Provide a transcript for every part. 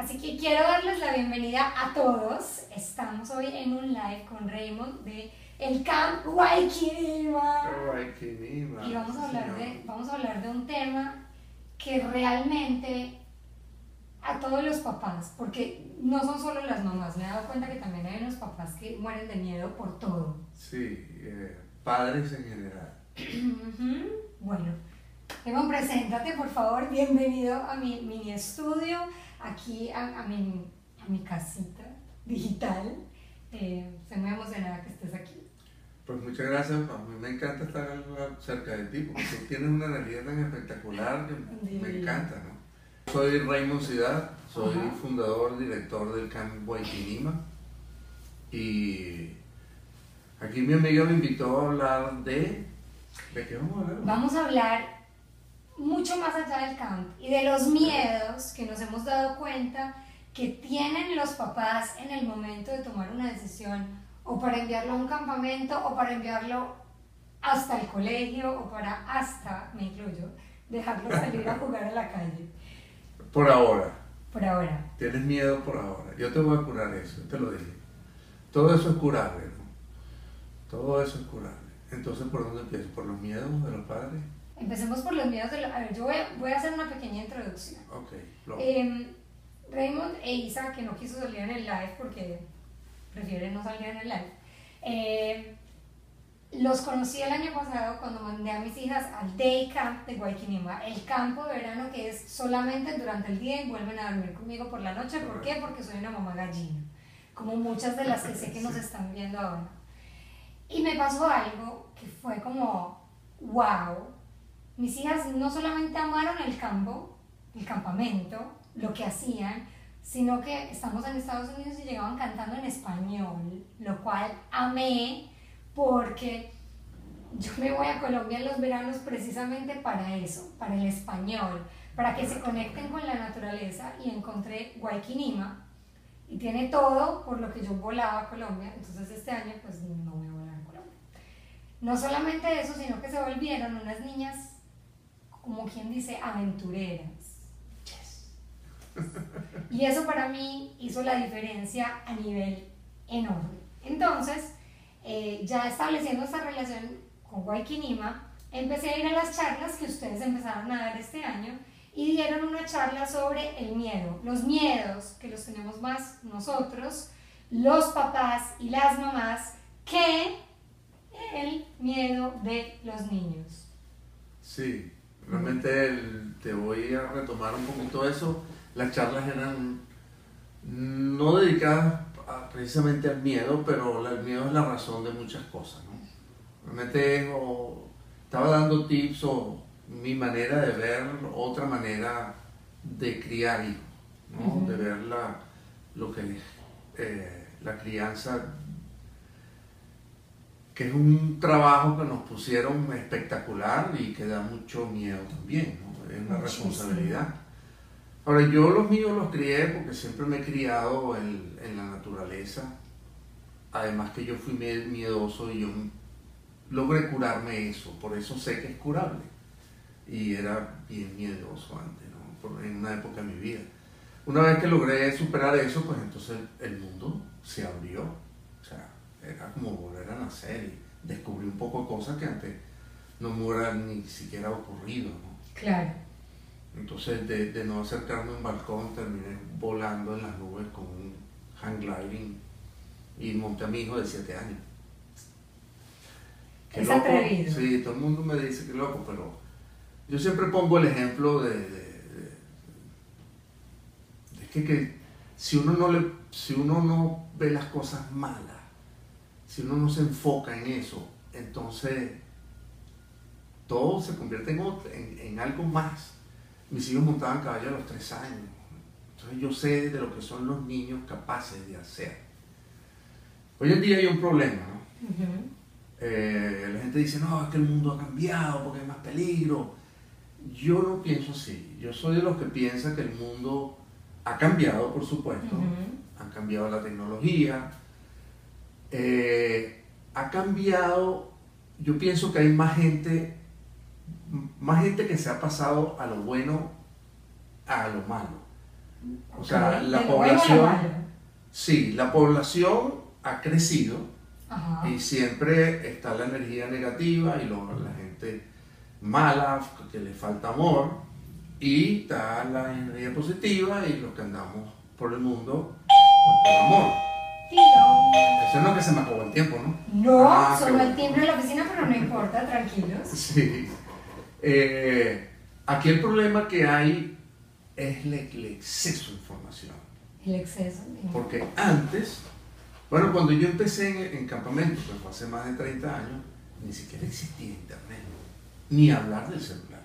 Así que quiero darles la bienvenida a todos. Estamos hoy en un live con Raymond de el Camp Guayquinima. Guayquinima. Y vamos a, hablar de, vamos a hablar de un tema que realmente a todos los papás, porque no son solo las mamás, me he dado cuenta que también hay unos papás que mueren de miedo por todo. Sí, eh, padres en general. Bueno, Raymond, preséntate por favor, bienvenido a mi mini estudio, aquí a, a mi, a mi casita digital. Eh, estoy muy emocionada que estés aquí. Pues muchas gracias, a mí me encanta estar cerca de ti porque tú tienes una energía tan espectacular que me encanta, ¿no? Soy Raymond Ciudad, soy Ajá. fundador, director del Camp Guayquinima y aquí mi amiga me invitó a hablar de... ¿De qué vamos a hablar? Vamos a hablar mucho más allá del camp y de los miedos que nos hemos dado cuenta que tienen los papás en el momento de tomar una decisión o para enviarlo a un campamento o para enviarlo hasta el colegio o para hasta, me incluyo, dejarlo salir a jugar a la calle. Por ahora. Por ahora. Tienes miedo por ahora. Yo te voy a curar eso, te lo dije. Todo eso es curable, ¿no? Todo eso es curable. Entonces, ¿por dónde empiezo? ¿Por los miedos de los padres? Empecemos por los miedos de. A ver, yo voy a, voy a hacer una pequeña introducción. Ok. Em, Raymond e Isa, que no quiso salir en el live porque prefiere no salir en el live, eh, los conocí el año pasado cuando mandé a mis hijas al Day Camp de Guayquinima, el campo de verano que es solamente durante el día y vuelven a dormir conmigo por la noche. ¿Por qué? Porque soy una mamá gallina, como muchas de las que sé que nos están viendo ahora. Y me pasó algo que fue como, wow, mis hijas no solamente amaron el campo, el campamento, lo que hacían, sino que estamos en Estados Unidos y llegaban cantando en español, lo cual amé porque yo me voy a Colombia en los veranos precisamente para eso, para el español, para que se conecten con la naturaleza y encontré Guayquinima y tiene todo por lo que yo volaba a Colombia, entonces este año pues no voy a volar a Colombia. No solamente eso, sino que se volvieron unas niñas, como quien dice, aventureras. Y eso para mí hizo la diferencia a nivel enorme. Entonces, eh, ya estableciendo esta relación con Guayquinima, empecé a ir a las charlas que ustedes empezaron a dar este año y dieron una charla sobre el miedo, los miedos que los tenemos más nosotros, los papás y las mamás, que el miedo de los niños. Sí, realmente el- te voy a retomar un poquito eso. Las charlas eran no dedicadas a- precisamente al miedo, pero el miedo es la razón de muchas cosas. ¿no? Realmente o, estaba dando tips o mi manera de ver otra manera de criar hijos, ¿no? De ver la, lo que es eh, la crianza que es un trabajo que nos pusieron espectacular y que da mucho miedo también, ¿no? es una responsabilidad. Ahora, yo los míos los crié porque siempre me he criado en, en la naturaleza, además que yo fui mie- miedoso y yo logré curarme eso, por eso sé que es curable. Y era bien miedoso antes, ¿no? En una época de mi vida. Una vez que logré superar eso, pues entonces el mundo se abrió. O sea, era como y descubrí un poco de cosas que antes no me hubieran ni siquiera ocurrido, ¿no? Claro. Entonces, de, de no acercarme a un balcón, terminé volando en las nubes con un hang gliding y monté a mi hijo de 7 años. Qué Es loco. atrevido. Sí, todo el mundo me dice que loco, pero yo siempre pongo el ejemplo de, de- de- de que, que si, uno no le, si uno no ve las cosas malas, si uno no se enfoca en eso, entonces todo se convierte en, en, en algo más. Mis hijos montaban caballo a los tres años. Entonces yo sé de lo que son los niños capaces de hacer. Hoy en día hay un problema, ¿no? Eh, la gente dice, no, es que el mundo ha cambiado porque hay más peligro. Yo no pienso así. Yo soy de los que piensa que el mundo ha cambiado, por supuesto. Han cambiado la tecnología. Eh, ha cambiado, yo pienso que hay más gente, más gente que se ha pasado a lo bueno a lo malo. O sea, la población, sí, la población ha crecido Ajá. y siempre está la energía negativa y lo- la gente mala, que le falta amor, y está la energía positiva y los que andamos por el mundo con amor. Eso es lo que se me acabó el tiempo, ¿no? No, Ah, solo el timbre de la oficina, pero no importa, tranquilos. Sí. Eh, aquí el problema que hay es el, el exceso de información. El exceso. Porque antes, bueno, cuando yo empecé en, en campamento, que fue hace más de 30 años, ni siquiera existía internet, ni hablar del celular.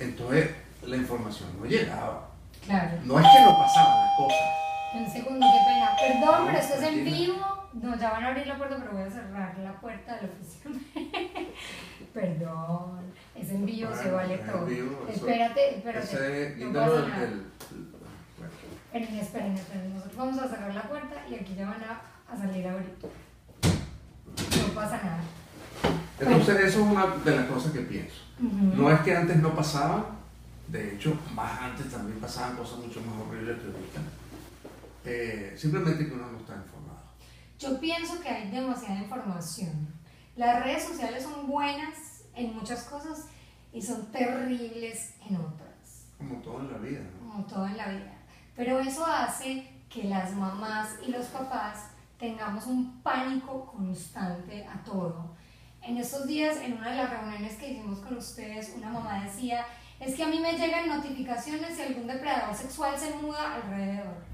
Entonces, la información no llegaba. Claro. No es que no pasaban las cosas. Un segundo, qué pena. Perdón, pero esto es en vivo. No, ya van a abrir la puerta, pero voy a cerrar la puerta de la oficina. Perdón, es en vivo, se vale todo. espérate, espérate. Ese, no. Esperen, esperen, esperen. Nosotros vamos a cerrar la puerta y aquí ya van a, a salir ahorita. No pasa nada. Entonces, eso es una de las cosas que pienso. No es que antes no pasaban, de hecho, más antes también pasaban cosas mucho más horribles que ahorita. Eh, simplemente que uno no está informado. Yo pienso que hay demasiada información. Las redes sociales son buenas en muchas cosas y son terribles en otras, Como todo en la vida, ¿no? como todo en la vida. Pero eso hace que las mamás y los papás tengamos un pánico constante a todo. En estos días, en una de las reuniones que hicimos con ustedes, una mamá decía, es que a mí me llegan notificaciones si algún depredador sexual se muda alrededor.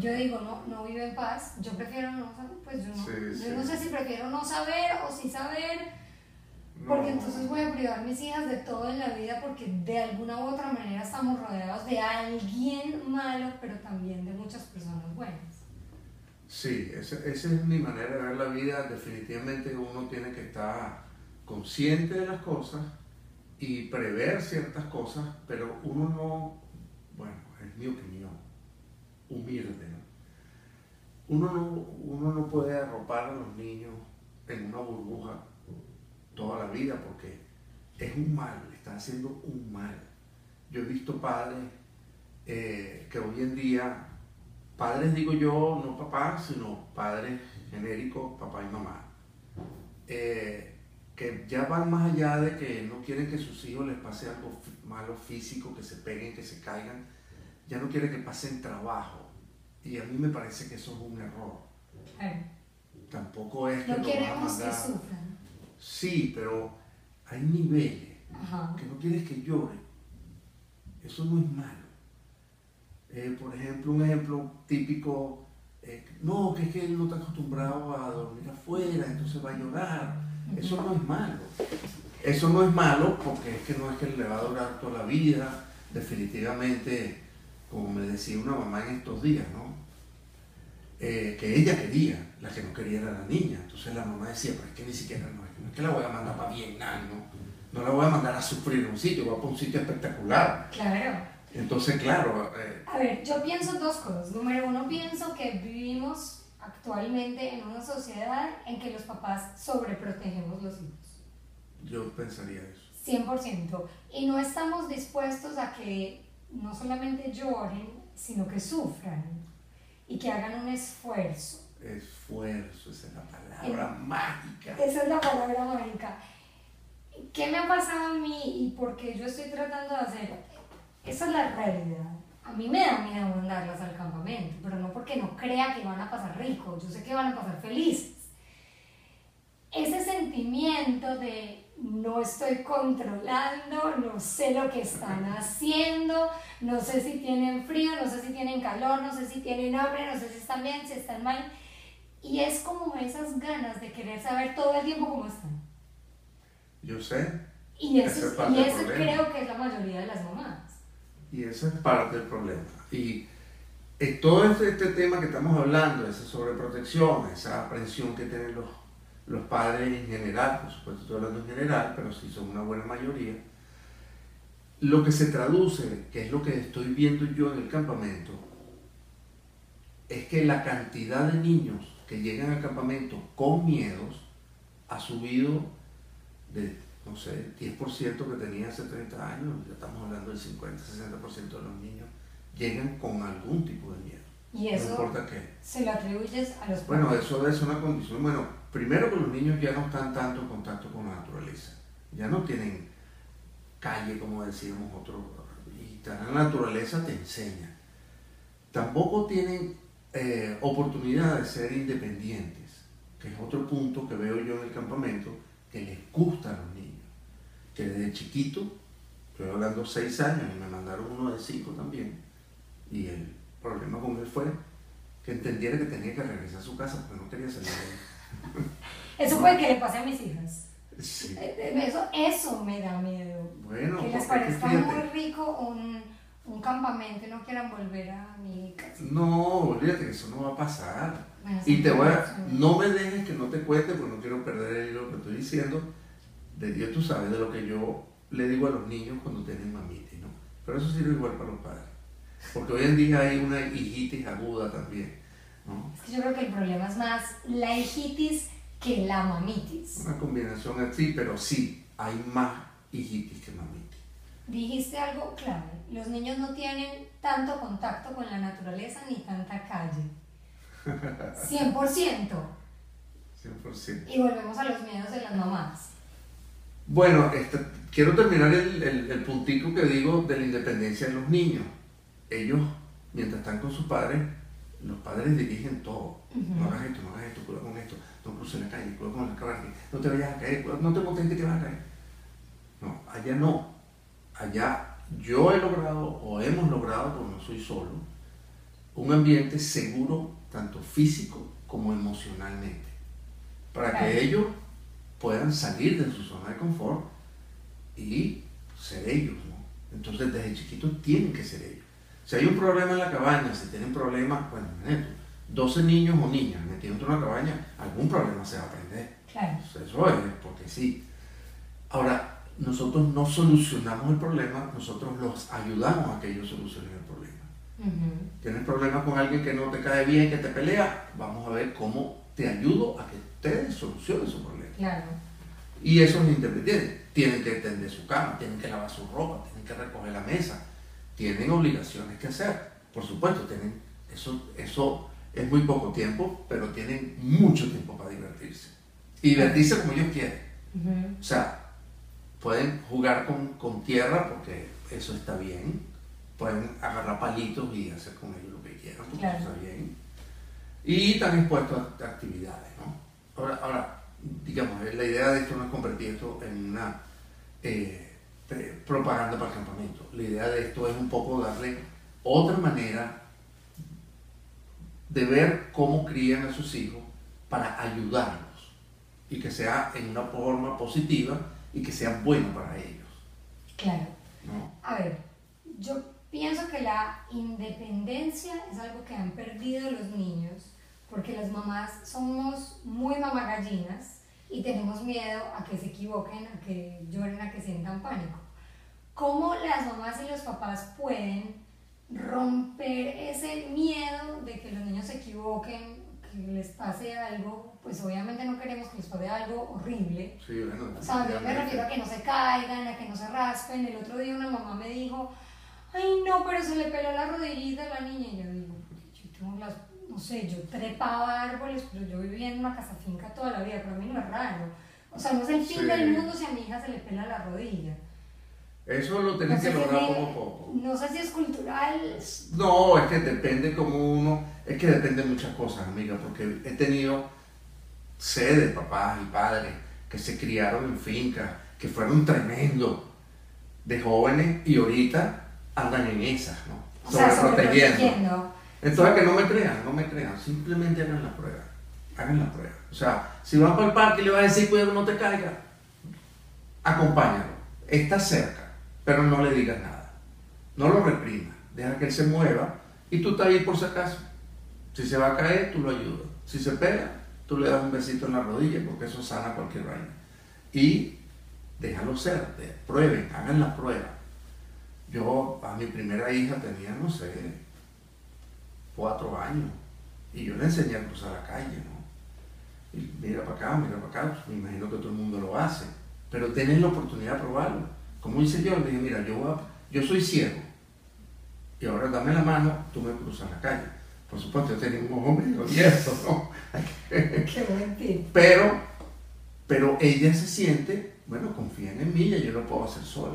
Yo digo, no, no vive en paz, yo prefiero no saber, pues yo no, Sí, yo sí. no sé si prefiero no saber o sí saber, porque No. entonces voy a privar a mis hijas de todo en la vida porque de alguna u otra manera estamos rodeados de alguien malo, pero también de muchas personas buenas. Sí, esa, esa es mi manera de ver la vida. Definitivamente uno tiene que estar consciente de las cosas y prever ciertas cosas, pero uno no, bueno, es mi opinión, humilde. ¿no? Uno, no, uno no puede arropar a los niños en una burbuja toda la vida porque es un mal, está haciendo un mal. Yo he visto padres eh, que hoy en día padres digo yo, no papás, sino padres genéricos, papá y mamá, eh, que ya van más allá de que no quieren que sus hijos les pase algo malo físico, que se peguen, que se caigan, ya no quieren que pasen trabajo. Y a mí me parece que eso es un error. Claro. Tampoco es que No lo vas a queremos que sufran. Sí, pero hay niveles Ajá. que no quieres que llore. Eso no es malo. Eh, por ejemplo, un ejemplo típico, eh, no, que es que él no está acostumbrado a dormir afuera, entonces va a llorar. Eso no es malo. Eso no es malo porque es que no es que le va a durar toda la vida. Definitivamente, como me decía una mamá en estos días, ¿no? Eh, que ella quería, la que no quería era la niña. Entonces la mamá decía, pero es que ni siquiera no es, no es que la voy a mandar para Vietnam, ¿no? No la voy a mandar a sufrir en un sitio, voy para un sitio espectacular. Claro. Entonces, claro, eh, A ver, yo pienso dos cosas. Número uno, pienso que vivimos actualmente en una sociedad en que los papás sobreprotegemos los hijos. yo pensaría eso. 100%. Y no estamos dispuestos a que no solamente lloren, sino que sufran y que hagan un esfuerzo. Esfuerzo, esa es la palabra mágica. Esa es la palabra mágica. ¿Qué me ha pasado a mí y por qué yo estoy tratando de hacer? Esa es la realidad. A mí me da miedo mandarlas al campamento, pero no porque no crea que van a pasar rico, yo sé que van a pasar felices. Ese sentimiento de no estoy controlando, no sé lo que están haciendo, no sé si tienen frío, no sé si tienen calor, no sé si tienen hambre, no sé si están bien, si están mal. Y es como esas ganas de querer saber todo el tiempo cómo están. Yo sé, Y eso, es y eso creo que es la mayoría de las mamás. y eso es parte del problema. Y eh, todo este, este tema que estamos hablando, esa sobreprotección, esa aprensión que tienen los, los padres en general, por supuesto estoy hablando en general, pero sí son una buena mayoría, lo que se traduce, que es lo que estoy viendo yo en el campamento, es que la cantidad de niños que llegan al campamento con miedos ha subido de, no sé, 10% que tenía hace 30 años, ya estamos hablando del 50-60% de los niños llegan con algún tipo de miedo. Y eso no importa qué. se lo atribuyes a los Bueno, padres. eso es una condición. Bueno, primero que los niños ya no están tanto en contacto con la naturaleza. Ya no tienen calle, como decíamos otros. Y la naturaleza te enseña. Tampoco tienen eh, oportunidad de ser independientes, que es otro punto que veo yo en el campamento, que les gusta a los niños. Que desde chiquito, estoy hablando seis años y me mandaron uno de cinco también, y el problema con él fue que entendiera que tenía que regresar a su casa porque no quería salir de ahí. Eso puede que le pase a mis hijas. Sí. Eh, eh, Eso, eso me da miedo. Bueno, que les parezca muy rico un, un campamento y no quieran volver a mi casa. No, olvídate que eso no va a pasar. Bueno, Y te voy a, no me dejes que no te cuente porque no quiero perder el hilo que estoy diciendo. De Dios tú sabes de lo que yo le digo a los niños cuando tienen mamitis, ¿no? Pero eso sirve igual para los padres. Porque hoy en día hay una hijitis aguda también, ¿no? Es que yo creo que el problema es más la hijitis que la mamitis. Una combinación así, pero sí, hay más hijitis que mamitis. Dijiste algo clave. Los niños no tienen tanto contacto con la naturaleza ni tanta calle. 100%. 100%. Y volvemos a los miedos de las mamás. Bueno, este, quiero terminar el, el, el puntito que digo de la independencia de los niños. Ellos, mientras están con sus padres, los padres dirigen todo. No hagas esto, no hagas esto, cuidado con esto, no cruces la calle, cuidado con la calle, no te vayas a caer, cuidado, no te montes que te vas a caer. No, allá no. Allá yo he logrado, o hemos logrado, porque no soy solo, un ambiente seguro, tanto físico como emocionalmente, para Claro. que ellos puedan salir de su zona de confort y ser ellos, ¿no? Entonces desde chiquitos tienen que ser ellos. Si hay un problema en la cabaña, si tienen problemas, bueno, imagínate, 12 niños o niñas metidos en una cabaña, algún problema se va a aprender. Claro. Eso es, porque sí. Ahora, nosotros no solucionamos el problema, nosotros los ayudamos a que ellos solucionen el problema. Tienes problemas con alguien que no te cae bien, que te pelea, vamos a ver cómo te ayudo a que ustedes solucionen su problema. Claro. Y eso es independiente. Tienen que tender su cama, tienen que lavar su ropa, tienen que recoger la mesa, tienen obligaciones que hacer. Por supuesto, tienen, eso, eso es muy poco tiempo, pero tienen mucho tiempo para divertirse. Y divertirse como ellos quieren. O sea, pueden jugar con, con tierra porque eso está bien. Pueden agarrar palitos y hacer con ellos lo que quieran porque Claro. eso está bien. Y están expuestos a actividades, ¿no? Ahora, ahora, digamos, la idea de esto no es convertir esto en una eh, propaganda para el campamento. La idea de esto es un poco darle otra manera de ver cómo crían a sus hijos para ayudarlos y que sea en una forma positiva y que sea bueno para ellos. Claro. ¿no? A ver, yo pienso que la independencia es algo que han perdido los niños porque las mamás somos muy mamagallinas y tenemos miedo a que se equivoquen, a que lloren, a que sientan pánico. ¿Cómo las mamás y los papás pueden romper ese miedo de que los niños se equivoquen, que les pase algo? Pues obviamente no queremos que les pase algo horrible, Sí, bueno, o sea, yo me refiero a que no se caigan, a que no se raspen. El otro día una mamá me dijo, ay no, pero se le peló la rodillita a la niña. Y yo digo, "Porque yo tengo las, no sé, yo trepaba árboles, pero yo vivía en una casa finca toda la vida, pero a mí no es raro. O sea, no es el fin Sí. del mundo si a mi hija se le pela la rodilla. Eso lo No tienen sé, que si lograr es, poco a poco. no sé si es cultural. No, es que depende como uno, es que depende de muchas cosas, amiga, porque he tenido sé de papás y padres que se criaron en fincas, que fueron tremendos de jóvenes y ahorita andan en esas, ¿no? O sea, Sobreprotegiendo. Entonces que no me crean, no me crean, simplemente hagan la prueba, hagan la prueba. O sea, si van para el parque y le vas a decir cuidado no te caiga, acompáñalo, está cerca, pero no le digas nada, no lo reprimas, deja que él se mueva y tú estás ahí por si acaso. Si se va a caer, tú lo ayudas. Si se pega, tú le das un besito en la rodilla porque eso sana cualquier vaina. Y déjalo ser, prueben, hagan la prueba. Yo a mi primera hija tenía, no sé, cuatro años y yo le enseñé a cruzar la calle, ¿no? Y mira para acá, mira para acá, pues, me imagino que todo el mundo lo hace, pero tenés la oportunidad de probarlo. Como hice yo, le dije, mira, yo, voy a- yo soy ciego y ahora dame la mano, tú me cruzas la calle. Por supuesto, yo tenía un ojo medio abierto, ¿no? Qué buen tip. Pero, pero ella se siente, bueno, confían en mí, ya yo lo puedo hacer sola.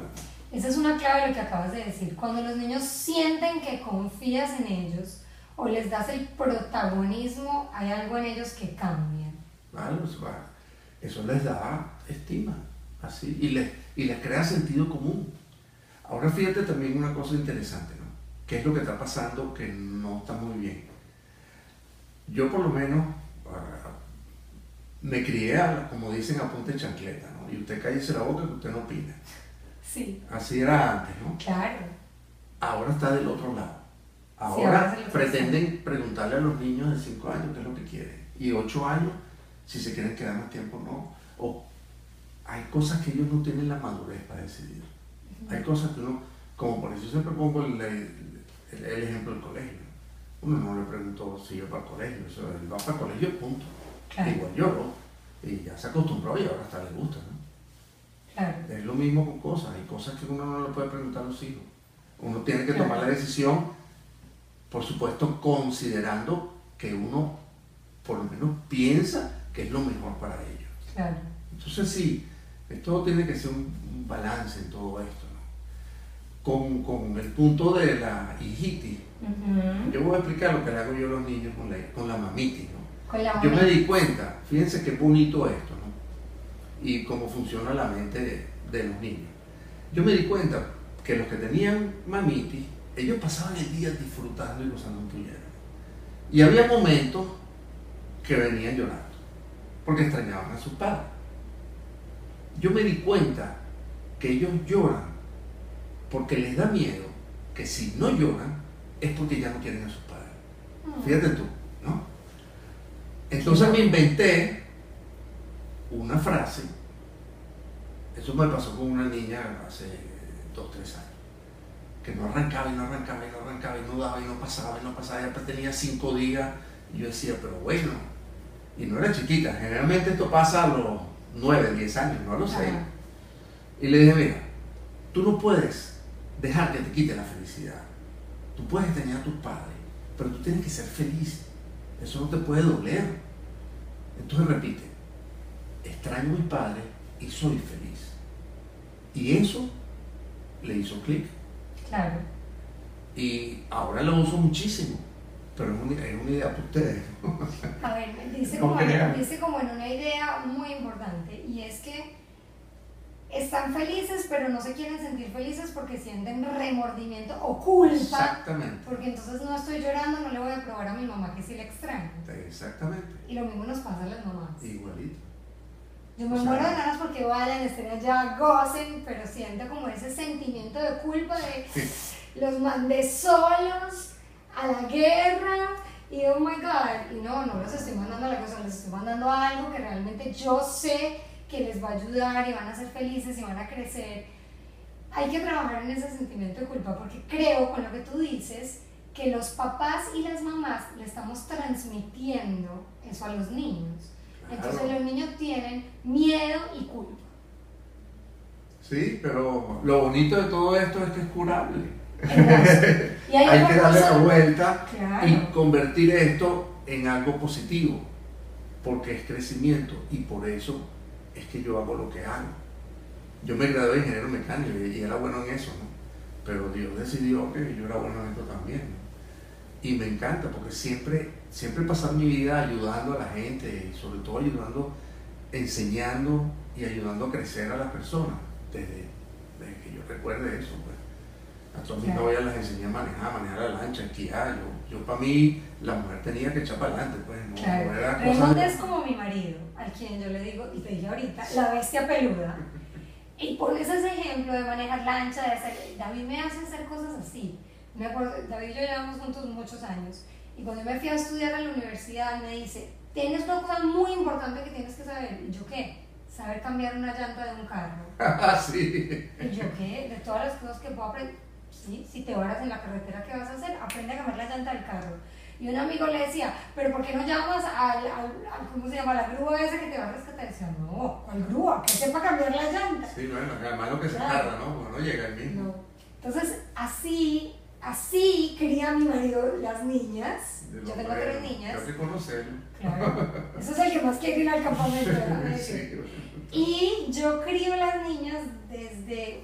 Esa es una clave de lo que acabas de decir. Cuando los niños sienten que confías en ellos o les das el protagonismo, hay algo en ellos que cambia. Va, eso les da estima, así, y les, y les crea sentido común. Ahora fíjate también una cosa interesante, ¿no? ¿Qué es lo que está pasando que no está muy bien? Yo por lo menos ah, me crié, a- como dicen, a punta de chancleta, ¿no? Y usted cállese la boca que usted no opina. Sí, Así era antes, ¿no? claro. Ahora está del otro lado. Ahora pretenden preguntarle a los niños de 5 años qué es lo que quieren. Y 8 años, si se quieren quedar más tiempo o no. O hay cosas que ellos no tienen la madurez para decidir. Hay cosas que uno, como por eso siempre pongo el, el- el ejemplo del colegio. Uno no le preguntó si iba para el colegio, eso, él va para el colegio, punto. Claro. Igual yo, ¿no? Y ya se acostumbró y ahora hasta le gusta, ¿no? Claro. Es lo mismo con cosas, hay cosas que uno no le puede preguntar a los hijos. Uno tiene que Claro. tomar la decisión, por supuesto, considerando que uno por lo menos piensa que es lo mejor para ellos. Claro. Entonces sí, esto tiene que ser un, balance en todo esto. ¿no? Con, con el punto de la hijitis, Ujú. yo voy a explicar lo que le hago yo a los niños con la, con la mamitis. ¿no? Con la Yo me di cuenta, fíjense qué bonito esto, ¿no? Y cómo funciona la mente de, de los niños. Yo me di cuenta que los que tenían mamitis, ellos pasaban el día disfrutando y gozando un puñero. Y había momentos que venían llorando, porque extrañaban a sus padres. Yo me di cuenta que ellos lloran porque les da miedo que si no lloran es porque ya no quieren a sus padres. Mm. Fíjate tú, ¿no? Entonces me inventé una frase. Eso me pasó con una niña hace dos, tres años. Que no arrancaba y no arrancaba y no arrancaba y no daba y no pasaba y no pasaba. Y después tenía cinco días y yo decía, pero bueno. Y no era chiquita. Generalmente esto pasa a los nueve, diez años, no a los seis. Ajá. Y le dije, mira, tú no puedes dejar que te quite la felicidad. Tú puedes tener a tus padres, pero tú tienes que ser feliz. Eso no te puede doler. Entonces repite, extraño a mis padres y soy feliz. Y eso le hizo clic. Claro. Y ahora lo uso muchísimo. Pero es una, es una idea para ustedes. A ver, dice como, crean. dice como en una idea muy importante y es que están felices pero no se quieren sentir felices porque sienten remordimiento o culpa Exactamente. porque entonces no estoy llorando, no le voy a probar a mi mamá que sí le extraño. Exactamente. Y lo mismo nos pasa a las mamás. Igualito. Yo me O sea, muero de ganas porque vayan, estén allá, gocen, pero siento como ese sentimiento de culpa de los mandé solos a la guerra y oh my god, y no, no los estoy mandando a la cosa, les estoy mandando algo que realmente yo sé que les va a ayudar y van a ser felices y van a crecer. Hay que trabajar en ese sentimiento de culpa porque creo con lo que tú dices que los papás y las mamás le estamos transmitiendo eso a los niños. Entonces Claro. los niños tienen miedo y culpa. Sí, pero lo bonito de todo esto es que es curable. Y hay, que darle la vuelta Claro. y convertir esto en algo positivo, porque es crecimiento y por eso es que yo hago lo que hago. Yo me gradué de ingeniero mecánico y era bueno en eso, ¿no? Pero Dios decidió que yo era bueno en esto también. ¿no? Y me encanta porque siempre, siempre he pasado mi vida ayudando a la gente y sobre todo ayudando, enseñando y ayudando a crecer a las personas, desde, desde que yo recuerde eso. Pues. A todas mis novias las enseñé a manejar, a manejar la lancha, a esquiar. Yo, yo para mí, la mujer tenía que echar para adelante, pues no, Claro. no era cosa de- es como mi marido, al quien yo le digo, y te dije ahorita, la bestia peluda. Y pones ese ejemplo de manejar lancha, de hacer, David me hace hacer cosas así. Me acuerdo, David y yo llevamos juntos muchos años. Y cuando yo me fui a estudiar a la universidad, me dice, tienes una cosa muy importante que tienes que saber. ¿Y yo qué? Saber cambiar una llanta de un carro. Ah, sí. ¿Y yo qué? De todas las cosas que puedo aprender. Sí, si te varas en la carretera, ¿qué vas a hacer? Aprende a cambiar la llanta del carro. Y un amigo le decía, ¿pero por qué no llamas al, al, ¿cómo se llama? La grúa esa que te va a rescatar. Y decía, no, ¿cuál grúa? Que sepa cambiar la llanta. Sí, bueno, además lo que se tarda, ¿no? Bueno, llega el mismo. No. Entonces, así así cría mi marido las niñas. Yo tengo tres niñas. Tengo que conocerlo. Claro. Eso es el que más quiere ir al campamento. Sí. Y yo crío las niñas desde,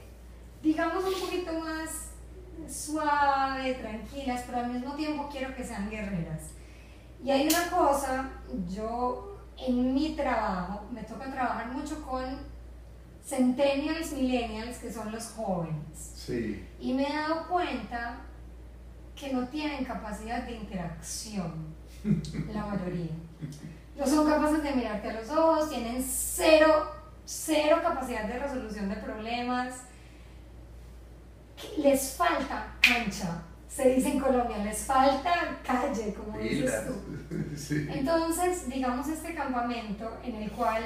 digamos, un poquito más suave, tranquilas, pero al mismo tiempo quiero que sean guerreras. Y hay una cosa, yo en mi trabajo me toca trabajar mucho con centennials, millennials, que son los jóvenes. Sí. Y me he dado cuenta que no tienen capacidad de interacción, la mayoría. No son capaces de mirarte a los ojos, tienen cero, cero capacidad de resolución de problemas. Les falta cancha, se dice en Colombia, les falta calle, como dices tú. Sí. Entonces, digamos este campamento en el cual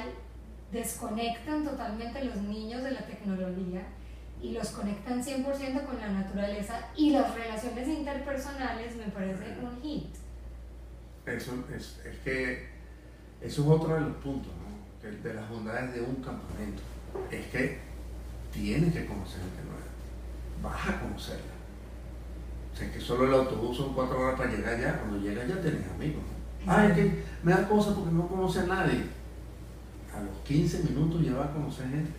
desconectan totalmente los niños de la tecnología y los conectan 100% con la naturaleza y las relaciones interpersonales me parece un hit. Eso es, es que eso es otro de los puntos, ¿no? De las bondades de un campamento. Es que tienes que conocer gente nueva. Vas a conocerla. O sea, que solo el autobús son cuatro horas para llegar allá. Cuando llegas ya tienes amigos. ¿no? Ay, es que me da cosa porque no conoce a nadie. A los 15 minutos ya vas a conocer gente.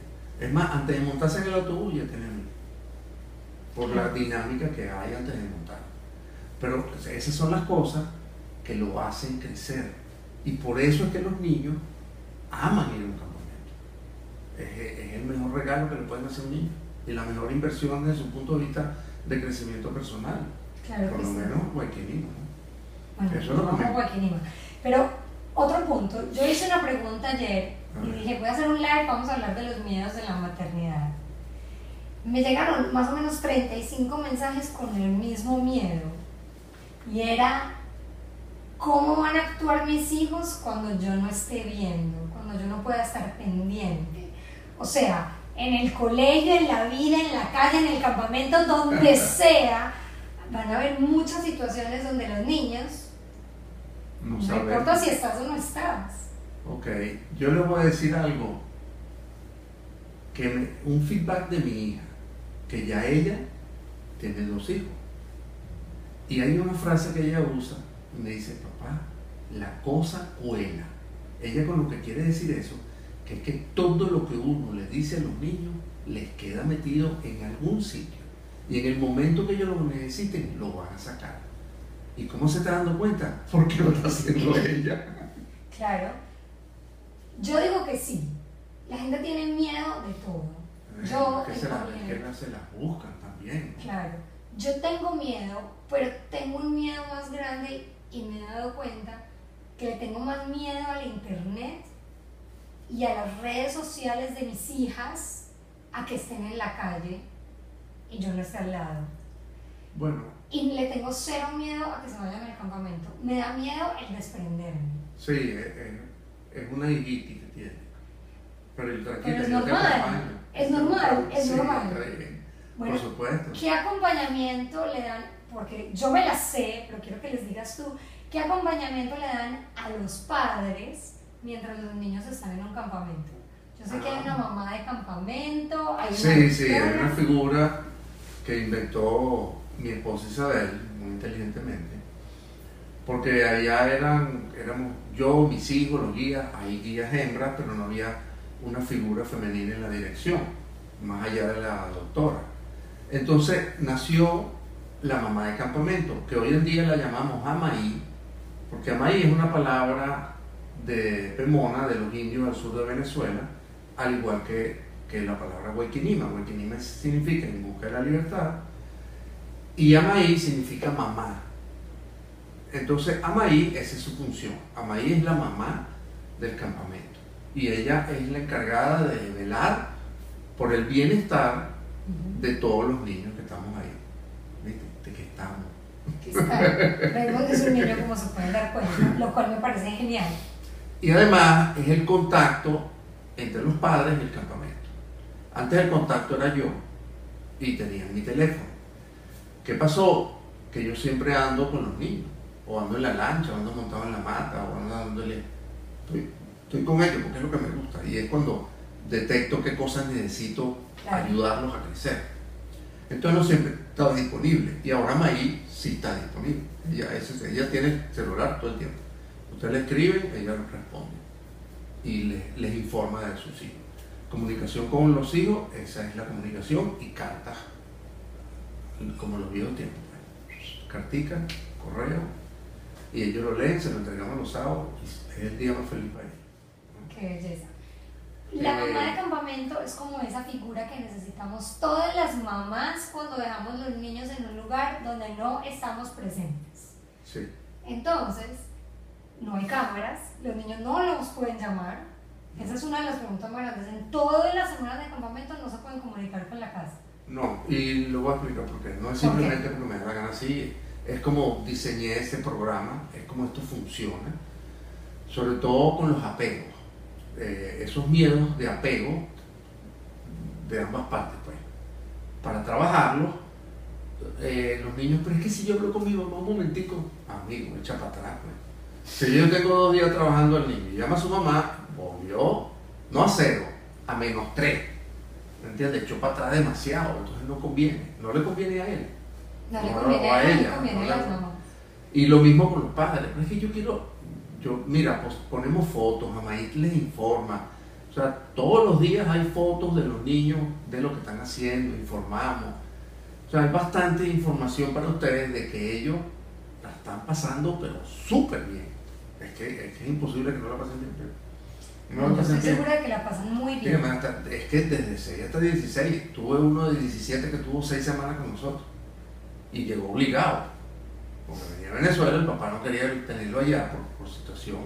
Es más, antes de montarse en el autobús ya tienes amigos. Por la dinámica que hay antes de montar. Pero esas son las cosas que lo hacen crecer. Y por eso es que los niños aman ir a un campamento. Es, es el mejor regalo que le pueden hacer a un niño. Y la mejor inversión desde su punto de vista de crecimiento personal. Claro Por lo sí. menos Guayquilino. ¿no? Bueno, Eso es lo que me-. Pero otro punto, yo hice una pregunta ayer y dije, voy a hacer un live, vamos a hablar de los miedos de la maternidad. Me llegaron más o menos 35 mensajes con el mismo miedo. Y era, ¿cómo van a actuar mis hijos cuando yo no esté viendo? Cuando yo no pueda estar pendiente. O sea, en el colegio, en la vida, en la calle, en el campamento, donde sea, van a haber muchas situaciones donde los niños No, no importa si estás o no estás. Ok, yo les voy a decir algo. Que un feedback de mi hija, que ya ella tiene dos hijos. Y hay una frase que ella usa me dice, papá, la cosa cuela. Ella con lo que quiere decir eso, que es que todo lo que uno le dice a los niños les queda metido en algún sitio. Y en el momento que ellos lo necesiten, lo van a sacar. ¿Y cómo se está dando cuenta? Porque lo está haciendo ella. Claro. Yo digo que sí. La gente tiene miedo de todo. Yo, que se Oriente. que se las buscan también. ¿no? Claro. Yo tengo miedo, pero tengo un miedo más grande y me he dado cuenta que le tengo más miedo al internet y a las redes sociales de mis hijas a que estén en la calle y yo no esté al lado. Bueno, Y le tengo cero miedo a que se vayan al campamento. Me da miedo el desprenderme. sí, es, es- es una higuiti que tiene. Pero yo tranquila, Pero es yo te normal, es normal, es Sí, normal. Bueno, Por supuesto. ¿Qué acompañamiento le dan? Porque yo me la sé, pero quiero que les digas tú, ¿qué acompañamiento le dan a los padres mientras los niños están en un campamento? Yo sé que hay una mamá de campamento, hay una Sí, sí, hay una figura que inventó mi esposa Isabel, muy inteligentemente, porque allá eran, éramos yo, mis hijos, los guías, hay guías hembras, pero no había una figura femenina en la dirección, más allá de la doctora. Entonces nació la mamá de campamento, que hoy en día la llamamos Amaí, porque Amaí es una palabra de Pemona, de los indios al sur de Venezuela, al igual que, que la palabra Huayquinima. Huayquinima significa en busca de la libertad y Amaí significa mamá. Entonces Amaí, esa es su función. Amaí es la mamá del campamento y ella es la encargada de velar por el bienestar de todos los niños que estamos ahí. ¿Viste? De que estamos. Raymond es un niño, como se pueden dar cuenta, lo cual me parece genial. Y además es el contacto entre los padres y el campamento. Antes el contacto era yo y tenía mi teléfono. ¿Qué pasó? Que yo siempre ando con los niños, o ando en la lancha, o ando montado en la mata, o ando dándole. Estoy, estoy con ellos porque es lo que me gusta. Y es cuando detecto qué cosas necesito Claro. ayudarlos a crecer. Entonces no siempre, estaba disponible. Y ahora Maí sí está disponible. Ella, ella tiene celular todo el tiempo. Usted le escribe, ella responde y les, les informa de sus hijos. Comunicación con los hijos, esa es la comunicación y cartas, como los viejos tiempos. Cartica, correo, y ellos lo leen, se lo entregamos los sábados es el día más feliz para ellos. Qué belleza. La Eh, mamá de campamento es como esa figura que necesitamos todas las mamás cuando dejamos los niños en un lugar donde no estamos presentes. Sí. Entonces, no hay cámaras, los niños no los pueden llamar. Esa es una de las preguntas más grandes. En todas las semanas de campamento no se pueden comunicar con la casa. No, y lo voy a explicar por qué. No es simplemente porque me da la gana así, es como diseñé ese programa, es como esto funciona, sobre todo con los apegos. Eh, esos miedos de apego de ambas partes, pues. Para trabajarlos, eh, los niños, pero es que si yo hablo con mi mamá un momentico, amigo, echa para atrás, pues. Si yo tengo dos días trabajando al niño y llama a su mamá, volvió, no a cero, a menos tres. ¿Me entiendes? Echó para atrás demasiado, entonces no conviene, no le conviene a él. No le conviene o a ella, conviene no. Y lo mismo con los padres, pero es que yo quiero, yo, mira, pues ponemos fotos, a Maíz les informa, o sea, todos los días hay fotos de los niños, de lo que están haciendo, informamos. O sea, hay bastante información para ustedes de que ellos la están pasando, pero súper bien. Es que, es que es imposible que no la pasen bien. No la Yo pasen estoy bien. segura de que la pasan muy bien. Hasta- es que desde 6 hasta 16, tuve uno de 17 que tuvo 6 semanas con nosotros y llegó obligado. Porque venía a Venezuela, el papá no quería tenerlo allá por, por situación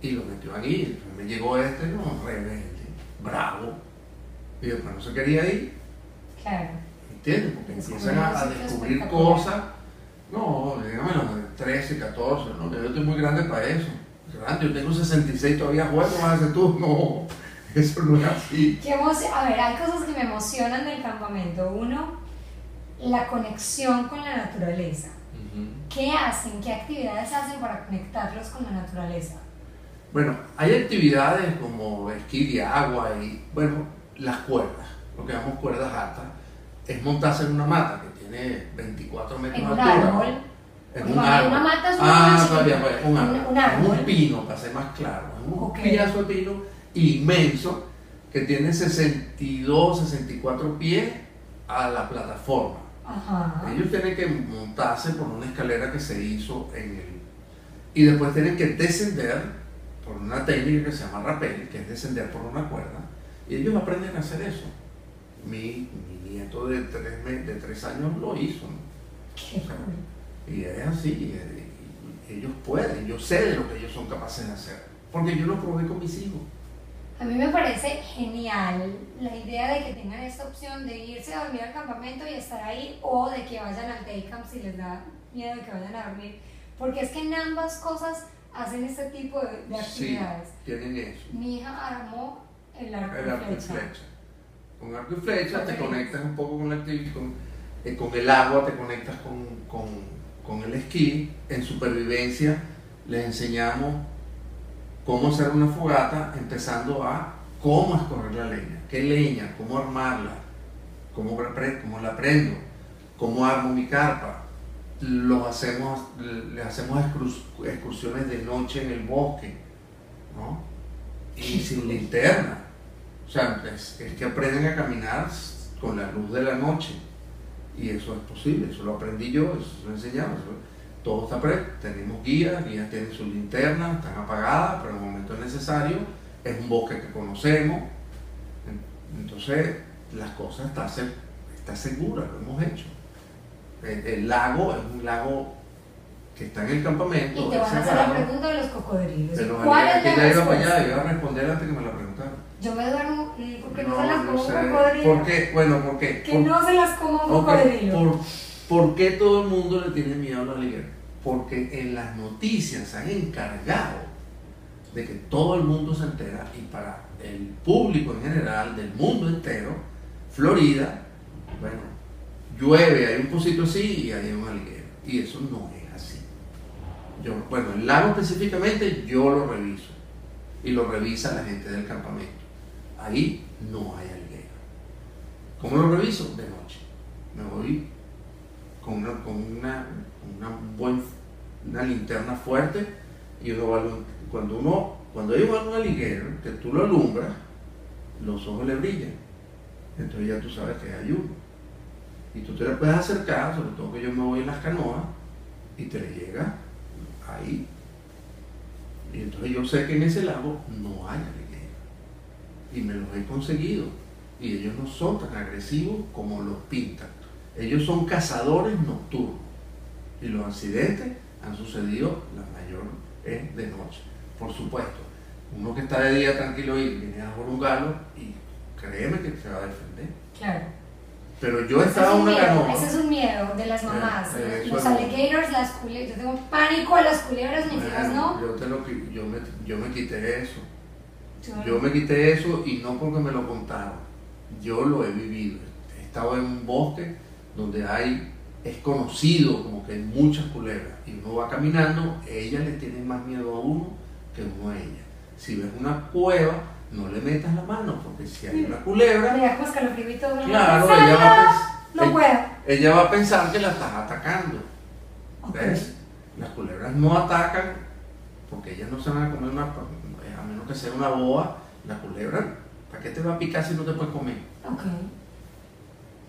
y lo metió aquí. Me llegó este, no, rebelde, bravo. Y después no se quería ir, Claro. ¿entiendes? Porque empiezan a, a descubrir cosas. No, dígame, los de 13, 14, no, yo estoy muy grande para eso. Grande, yo tengo 66 todavía juego, hacer tú. No, eso no es así. Qué A ver, hay cosas que me emocionan del campamento. Uno, la conexión con la naturaleza. ¿Qué hacen? ¿Qué actividades hacen para conectarlos con la naturaleza? Bueno, hay actividades como esquí de agua y, bueno, las cuerdas, lo que llamamos cuerdas altas, es montarse en una mata que tiene 24 metros de un altura. árbol. Porque un árbol. una mata es ah, todavía, pues, un árbol. Un- un árbol. Un pino, para ser más claro. Es un Ok. pillazo de pino inmenso que tiene 62, 64 pies a la plataforma. Ajá. Ellos tienen que montarse por una escalera que se hizo en el... Y después tienen que descender por una técnica que se llama rappel, que es descender por una cuerda. Y ellos aprenden a hacer eso. Mi, mi nieto de tres, de tres años lo hizo. ¿no? Qué cool. Y es así. y ellos pueden. Yo sé de lo que ellos son capaces de hacer. Porque yo lo probé con mis hijos. A mí me parece genial la idea de que tengan esta opción de irse a dormir al campamento y estar ahí o de que vayan al day camp si les da miedo que vayan a dormir. Porque es que en ambas cosas hacen este tipo de, de Sí, actividades. tienen eso. Mi hija armó el arco El arco y flecha. flecha. Con arco y flecha te conectas un poco con, la con, eh, con el agua, te conectas con, con, con el esquí. En supervivencia les enseñamos cómo hacer una fogata, empezando a cómo escoger la leña, qué leña, cómo armarla, cómo, cómo la prendo, cómo armo mi carpa. Los hacemos, les hacemos excurs- excursiones de noche en el bosque, ¿no? Y sin linterna. O sea, es, es que aprenden a caminar con la luz de la noche. Y eso es posible, eso lo aprendí yo, eso lo enseñamos. Todo está pre, tenemos guías, guías tienen sus linternas, están apagadas, pero en el momento necesario es un bosque que conocemos. En- Entonces, las cosas están se- está segura, lo hemos hecho. El, el lago es un lago que está en el campamento. Y te van a hacer la pregunta de los cocodrilos. los ¿Cuál es la respuesta? allá, iba a responder antes que me la preguntaran. Yo me duermo y ¿por qué no, No, se las no como un sé. cocodrilo? ¿Por qué? Bueno, ¿por qué? Que Por- no se las coma un ok, cocodrilo. ¿por, por qué todo el mundo le tiene miedo a los alligators? Porque en las noticias se han encargado de que todo el mundo se entera y para el público en general, del mundo entero, Florida, bueno, llueve, hay un pocito así y hay un alligator. Y eso no es así. Yo, bueno, el lago específicamente yo lo reviso y lo revisa la gente del campamento. Ahí no hay alligator. ¿Cómo lo reviso? De noche. Me voy con una, con una, una, buen, una linterna fuerte y uno va, cuando uno, cuando ellos van a liguera, que tú lo alumbras, los ojos le brillan. Entonces ya tú sabes que hay uno. Y tú te le puedes acercar, sobre todo que yo me voy en las canoas, y te le llega ahí. Y entonces yo sé que en ese lago no hay alligator. Y me los he conseguido. Y ellos no son tan agresivos como los pintan. Ellos son cazadores nocturnos. Y los accidentes han sucedido, la mayor es de noche. Por supuesto, uno que está de día tranquilo y viene a por un galo y créeme que se va a defender. Claro. Pero yo estaba en una canoa. Ese es un miedo de las mamás. los alligators, las culebras. Yo tengo pánico a las culebras, mis hijas no. Yo, te lo, yo, me, yo me quité eso. Yo me quité eso y no porque me lo contaron. Yo lo he vivido. He estado en un bosque donde hay, es conocido como que hay muchas culebras. Y uno va caminando, ellas le tienen más miedo a uno que uno a ella. Si ves una cueva, no le metas la mano, porque si hay una culebra. Claro, ella va, a no ella va a pensar que la estás atacando. ¿Ves? Las culebras no atacan porque ellas no se van a comer una. A menos que sea una boa, la culebra, ¿para qué te va a picar si no te puedes comer? Ok.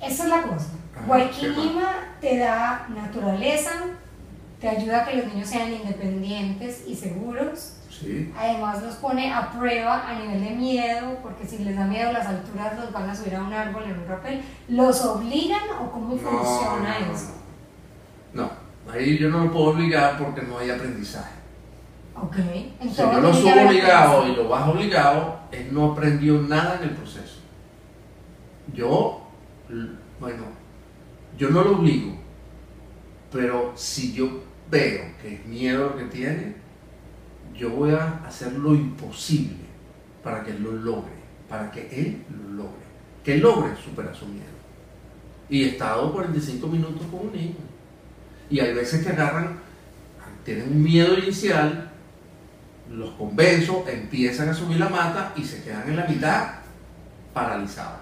Esa es la cosa. Guayquinima te da naturaleza, te ayuda a que los niños sean independientes y seguros Además los pone a prueba a nivel de miedo, porque si les da miedo las alturas los van a subir a un árbol en un papel. ¿Los obligan o cómo funciona eso? No, ahí yo no lo puedo obligar porque no hay aprendizaje. Ok, entonces. Si yo lo subo obligado y lo bajo obligado, él no aprendió nada en el proceso. Yo, bueno, yo no lo obligo, pero si yo veo que es miedo lo que tiene, yo voy a hacer lo imposible para que él lo logre, para que él lo logre, que logre superar su miedo. Y he estado 45 minutos con un niño. Y hay veces que agarran, tienen un miedo inicial, los convenzo, empiezan a subir la mata y se quedan en la mitad paralizados.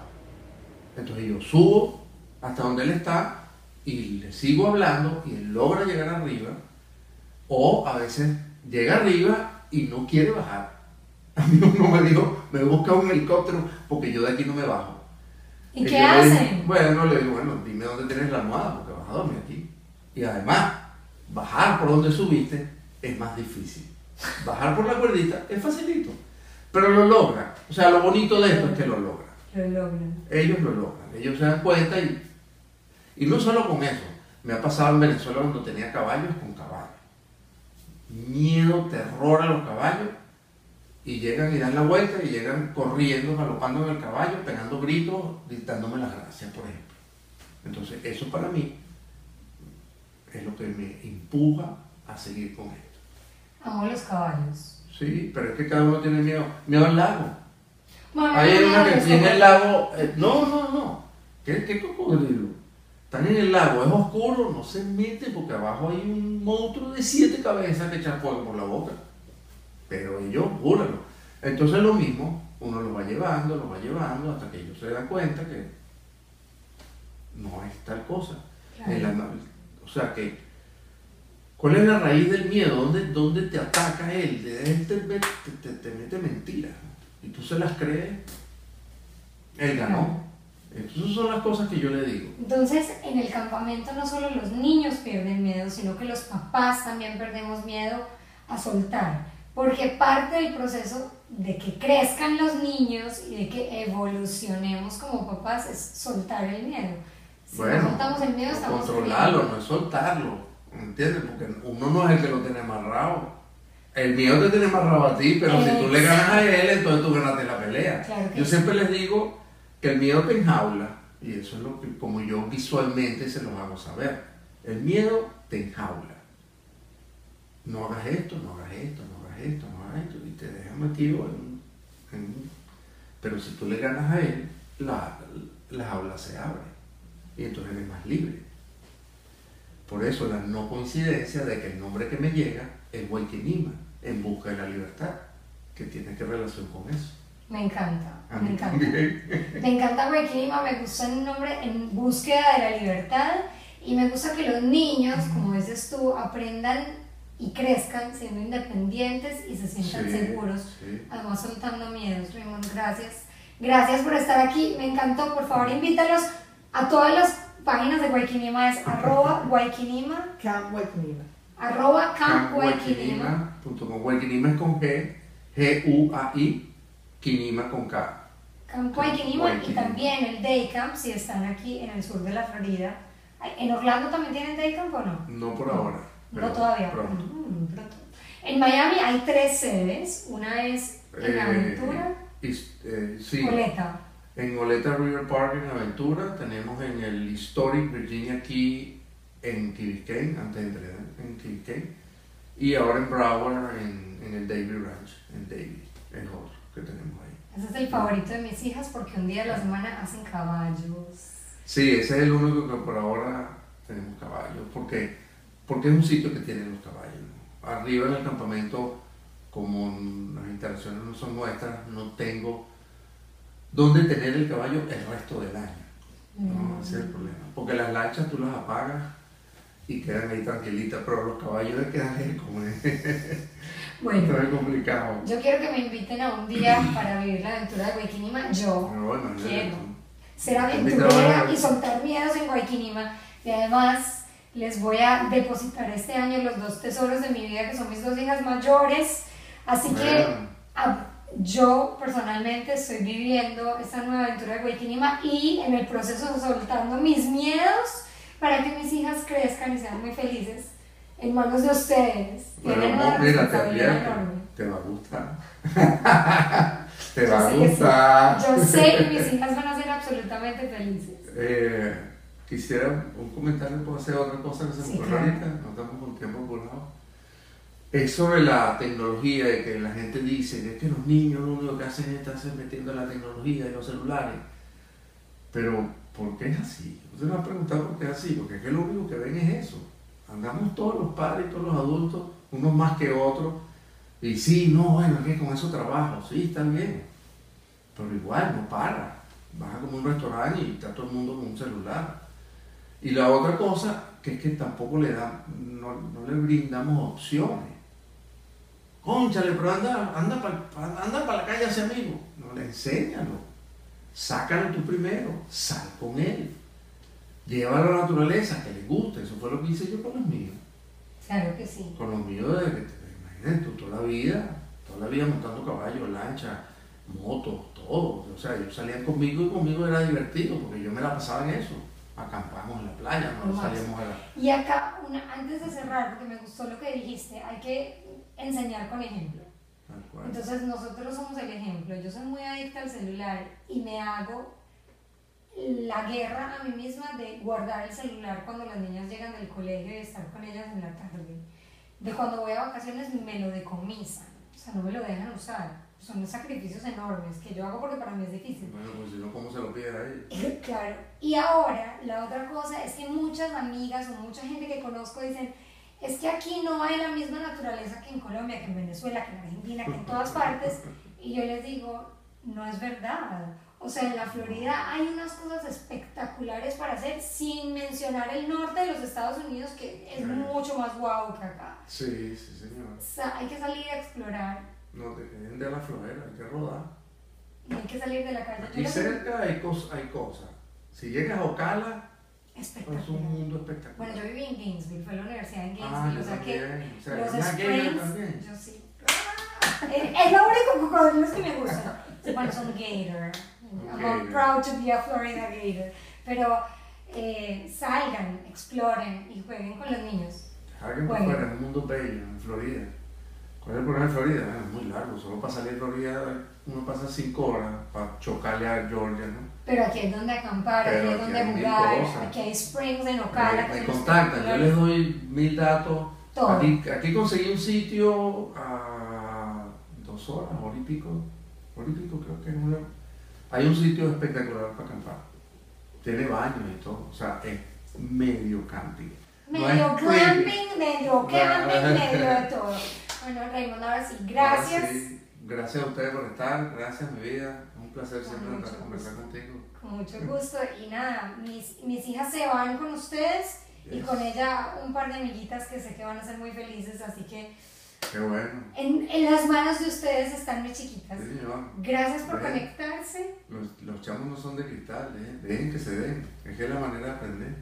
Entonces yo subo hasta donde él está y le sigo hablando y él logra llegar arriba. O a veces llega arriba y no quiere bajar. A mí uno me dijo, me busca un helicóptero porque yo de aquí no me bajo. ¿Y, qué hacen? bueno, le digo, bueno, dime dónde tienes la almohada porque vas a dormir aquí. Y además, bajar por donde subiste es más difícil. Bajar por la cuerdita es facilito, pero lo logra. O sea, lo bonito de esto es que lo logra. Lo logran. Ellos lo logran, ellos se dan cuenta y, y no solo con eso. Me ha pasado en Venezuela cuando tenía caballos con caballos miedo, terror a los caballos, y llegan y dan la vuelta y llegan corriendo, galopando en el caballo, pegando gritos, dándome las gracias, por ejemplo. Entonces, eso para mí es lo que me empuja a seguir con esto. Amo los caballos. Sí, pero es que cada uno tiene miedo. Miedo al lago. Hay una que tiene el lago. Eh, no, no, no. ¿Qué, qué cocodrilo? Están en el lago, es oscuro, no se mete porque abajo hay un monstruo de siete cabezas que echa fuego por la boca. Pero ellos, júralo. Entonces lo mismo, uno lo va llevando, lo va llevando hasta que ellos se dan cuenta que no es tal cosa. o sea que, ¿cuál es la raíz del miedo? ¿Dónde, dónde te ataca él? Te, te, te mete mentiras. Y tú se las crees. Él ganó. Esas son las cosas que yo le digo. Entonces, en el campamento no solo los niños pierden miedo, sino que los papás también perdemos miedo a soltar. Porque parte del proceso de que crezcan los niños y de que evolucionemos como papás es soltar el miedo. Si no soltamos el miedo, estamos controlarlo, no es soltarlo. ¿Entiendes? Porque uno no es el que lo tiene amarrado. El miedo te tiene amarrado a ti, pero si tú le ganas a él, entonces tú ganaste la pelea. Yo siempre les digo que el miedo te enjaula, y eso es lo que como yo visualmente se lo hago saber. El miedo te enjaula. No hagas esto, no hagas esto, no hagas esto, no hagas esto, y te deja metido en, Pero si tú le ganas a él, la, la jaula se abre, y entonces eres más libre. Por eso la no coincidencia de que el nombre que me llega es Waikinima, en busca de la libertad, que tiene que relación con eso. Me encanta, me encanta. Me encanta Huequilima, me gusta el nombre en búsqueda de la libertad Y me gusta que los niños, como dices tú, aprendan y crezcan siendo independientes y se sientan Sí, seguros, sí. además soltando miedos. Raymond, gracias. Gracias por estar aquí, me encantó. Por favor, invítalos a todas las páginas de Guayquinima, es arroba Guayquinima, Camp Waikunima. arroba Camp Guayquinima. Guayquinima es con G, G-U-A-I, Quinima con K. Camp Guayquinima y también el Day Camp si están aquí en el sur de la Florida. ¿En Orlando también tienen Day Camp o no? No por ahora. No todavía. pronto. Mm, pronto. En Miami hay tres sedes. Una es en Eh, Aventura, is- eh, sí, Oleta. en Oleta River Park en Aventura, tenemos en el Historic Virginia Key en Key Biscayne, antes de entrar en Key Biscayne, y ahora en Broward en, en el Davy Ranch, en Davy, es otro que tenemos ahí. Ese es el favorito de mis hijas porque un día de la semana hacen caballos. Sí, ese es el único que por ahora tenemos caballos, porque, porque es un sitio que tiene los caballos. ¿no? Arriba en el campamento, como las instalaciones no son nuestras, no tengo dónde tener el caballo el resto del año. No, ese es el problema. Porque las lanchas tú las apagas y quedan ahí tranquilitas, pero los caballos se quedan ahí como es. Bueno, complicado. yo quiero que me inviten a un día para vivir la aventura de Guayquinima. Yo quiero. ser aventurera y soltar miedos en Guayquinima. Y además les voy a depositar este año los dos tesoros de mi vida, que son mis dos hijas mayores. Así que a- yo personalmente estoy viviendo esta nueva aventura de Guayquinima y en el proceso soltando mis miedos para que mis hijas crezcan y sean muy felices en manos de ustedes. bueno, Tienen una no, mira, te enorme. te va a gustar. te Yo va a que sí. gustar. Yo sé que mis hijas van a ser absolutamente felices. Eh, quisiera un comentario, puedo hacer otra cosa que se me ocurre ahorita, no estamos con tiempo apurado. Es sobre la tecnología y que la gente dice que es que los niños lo único que hacen es estarse metiendo en la tecnología y los celulares. Pero, ¿por qué es así? Usted me va a preguntar por qué es así, porque es que lo único que ven es eso. Andamos todos los padres todos los adultos, unos más que otros, y sí, no, bueno, que con eso trabajo, sí, está bien, pero igual no para. Vas a como un restaurante y está todo el mundo con un celular. Y la otra cosa, que es que tampoco le dan, no, no le brindamos opciones. Conchale, pero anda, anda para anda pa la calle a ese amigo. No le enséñalo. Sácalo tú primero, sal con él. Llévalo a la naturaleza, que le guste. Eso fue lo que hice yo con los míos. Claro que sí. Con los míos, que, imagínate, tú, toda la vida, toda la vida montando caballos, lancha, motos, todo. O sea, ellos salían conmigo y conmigo era divertido porque yo me la pasaba en eso. Acampamos en la playa, no salíamos a la... Y acá, una, antes de cerrar, porque me gustó lo que dijiste, hay que enseñar con ejemplo. Entonces nosotros somos el ejemplo. Yo soy muy adicta al celular y me hago la guerra a mí misma de guardar el celular cuando las niñas llegan del colegio y estar con ellas en la tarde. De cuando voy a vacaciones me lo decomisan, o sea, no me lo dejan usar. Son sacrificios enormes que yo hago porque para mí es difícil. Bueno, pues si no, ¿cómo se lo pide a ellos? Claro. Y ahora, la otra cosa es que muchas amigas o mucha gente que conozco dicen, es que aquí no hay la misma naturaleza que en Colombia, que en Venezuela, que en Argentina, que en todas partes. Y yo les digo, no es verdad. O sea, en la Florida hay unas cosas espectaculares para hacer sin mencionar el norte de los Estados Unidos, que es Claro. mucho más guau que acá. Sí, sí, señor. O sea, hay que salir a explorar No queden de la florera, hay que rodar. y hay que salir de la calle. Aquí cerca hay, cos- hay cosas. Si llegas a Ocala, es Espectacular. un mundo espectacular. Bueno, yo viví en Gainesville, fue la universidad en ah, Gainesville, yo o sea que también. O sea, los Springs, también. yo sí. Ah, Es es lo único cocodrilos que me gustan. Bueno, son gator. I'm Gator. proud to be a Florida gator. Pero eh, salgan, exploren y jueguen con los niños. Alguien por fuera, es un mundo bello, en Florida. ¿Cuál es el problema de Florida? Bueno, es muy largo, solo para salir de Florida uno pasa cinco horas para chocarle a Georgia, ¿no? Pero aquí es donde acampar, aquí Pero es aquí donde hay mil jugar, aquí hay springs en Ocala. me, me contactan, yo les doy mil datos. Todo. Aquí, aquí conseguí un sitio a dos horas, hora y pico, hora y pico creo que es una... Hay un sitio espectacular para acampar. Tiene baño y todo, o sea, es medio camping. Medio glamping, medio camping, medio de todo. Bueno, Raymond, ahora sí, gracias. Ahora sí, gracias a ustedes por estar, gracias mi vida, es un placer Con siempre estar conversar contigo. Con mucho gusto. Y nada, mis, mis hijas se van con ustedes y con ella un par de amiguitas que sé que van a ser muy felices, así que Qué bueno. en, en las manos de ustedes están mis chiquitas. Sí, señor. Gracias por conectarse. Los, los chamos no son de cristal, ¿eh? dejen que se den. Es que es la manera de aprender.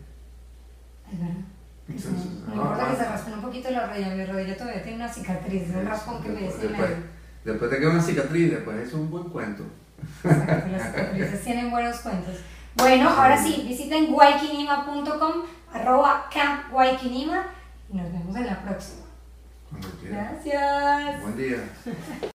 Es verdad. que No no, importa que se raspen un poquito la rodilla, mi rodilla todavía tiene una cicatriz de un raspón que me después, la después, después te queda una cicatriz, después eso es un buen cuento. Exacto, las cicatrices tienen buenos cuentos. Bueno, ahora sí, visiten guayquinima.com, arroba camp guayquinima y nos vemos en la próxima. Gracias. Buen día.